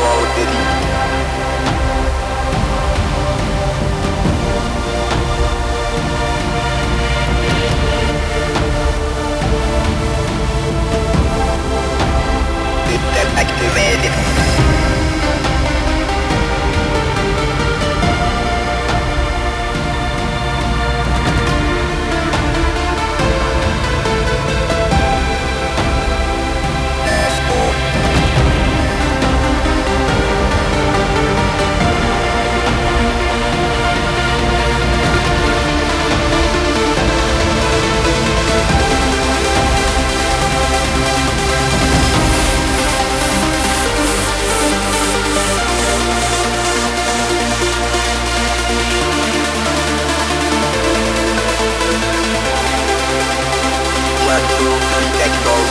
wrong with Did that active man blood, you it go.